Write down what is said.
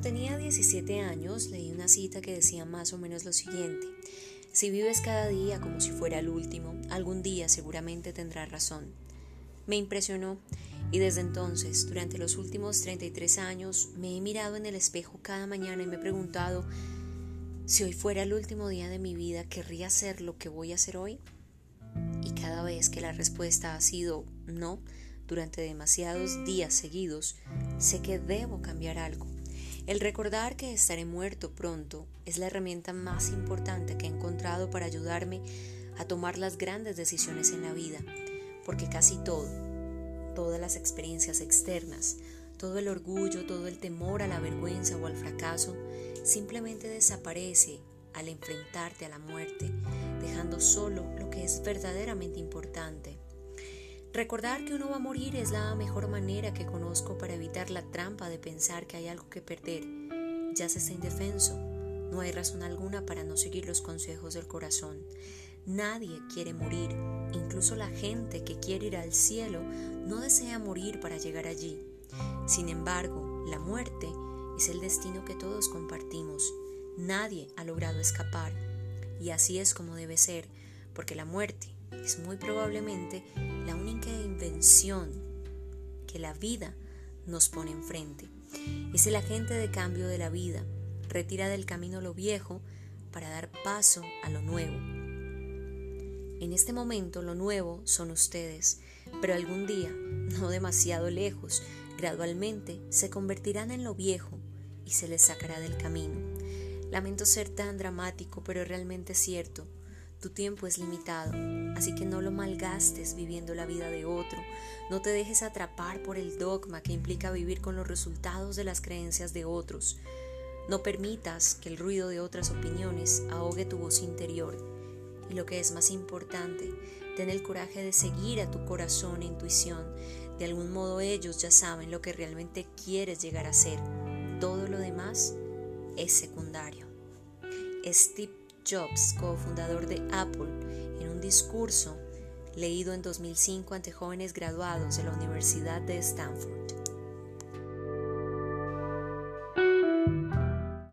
tenía 17 años leí una cita que decía más o menos lo siguiente. Si vives cada día como si fuera el último, algún día seguramente tendrás razón. Me impresionó y desde entonces, durante los últimos 33 años, me he mirado en el espejo cada mañana y me he preguntado si hoy fuera el último día de mi vida, ¿querría hacer lo que voy a hacer hoy? Y cada vez que la respuesta ha sido no, durante demasiados días seguidos, sé que debo cambiar algo. El recordar que estaré muerto pronto es la herramienta más importante que he encontrado para ayudarme a tomar las grandes decisiones en la vida, porque casi todo, todas las experiencias externas, todo el orgullo, todo el temor a la vergüenza o al fracaso, simplemente desaparece al enfrentarte a la muerte, dejando solo lo que es verdaderamente importante. Recordar que uno va a morir es la mejor manera que conozco para evitar la trampa de pensar que hay algo que perder. Ya se está indefenso. No hay razón alguna para no seguir los consejos del corazón. Nadie quiere morir. Incluso la gente que quiere ir al cielo no desea morir para llegar allí. Sin embargo, la muerte es el destino que todos compartimos. Nadie ha logrado escapar. Y así es como debe ser, porque la muerte es muy probablemente la única invención que la vida nos pone enfrente. Es el agente de cambio de la vida. Retira del camino lo viejo para dar paso a lo nuevo. En este momento lo nuevo son ustedes, pero algún día, no demasiado lejos, gradualmente se convertirán en lo viejo y se les sacará del camino. Lamento ser tan dramático, pero realmente cierto. Tu tiempo es limitado, así que no lo malgastes viviendo la vida de otro. No te dejes atrapar por el dogma que implica vivir con los resultados de las creencias de otros. No permitas que el ruido de otras opiniones ahogue tu voz interior. Y lo que es más importante, ten el coraje de seguir a tu corazón e intuición. De algún modo ellos ya saben lo que realmente quieres llegar a ser. Todo lo demás es secundario. Steve Jobs, cofundador de Apple, en un discurso leído en 2005 ante jóvenes graduados de la Universidad de Stanford.